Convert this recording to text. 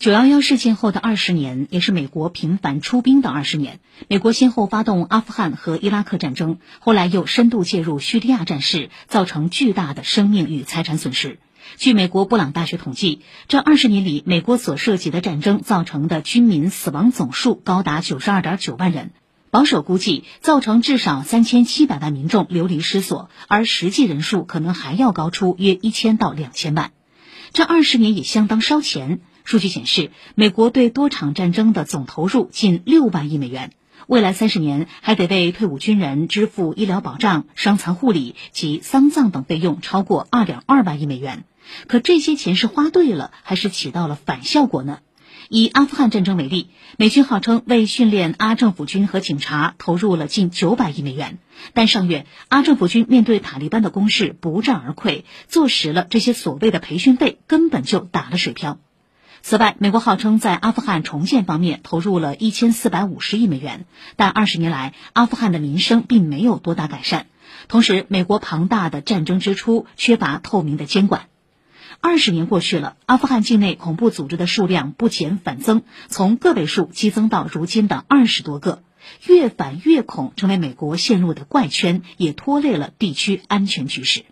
九幺幺事件后的二十年，也是美国频繁出兵的二十年。美国先后发动阿富汗和伊拉克战争，后来又深度介入叙利亚战事，造成巨大的生命与财产损失。据美国布朗大学统计，这二十年里，美国所涉及的战争造成的军民死亡总数高达九十二点九万人，保守估计造成至少三千七百万民众流离失所，而实际人数可能还要高出约一千到两千万。这二十年也相当烧钱。数据显示，美国对多场战争的总投入近六万亿美元，未来三十年还得为退伍军人支付医疗保障、伤残护理及丧葬等费用超过二点二万亿美元。可这些钱是花对了，还是起到了反效果呢？以阿富汗战争为例，美军号称为训练阿政府军和警察投入了近九百亿美元，但上月阿政府军面对塔利班的攻势不战而溃，坐实了这些所谓的培训费根本就打了水漂。此外，美国号称在阿富汗重建方面投入了一千四百五十亿美元，但二十年来阿富汗的民生并没有多大改善。同时，美国庞大的战争支出缺乏透明的监管。二十年过去了，阿富汗境内恐怖组织的数量不减反增，从个位数激增到如今的二十多个，越反越恐成为美国陷入的怪圈，也拖累了地区安全局势。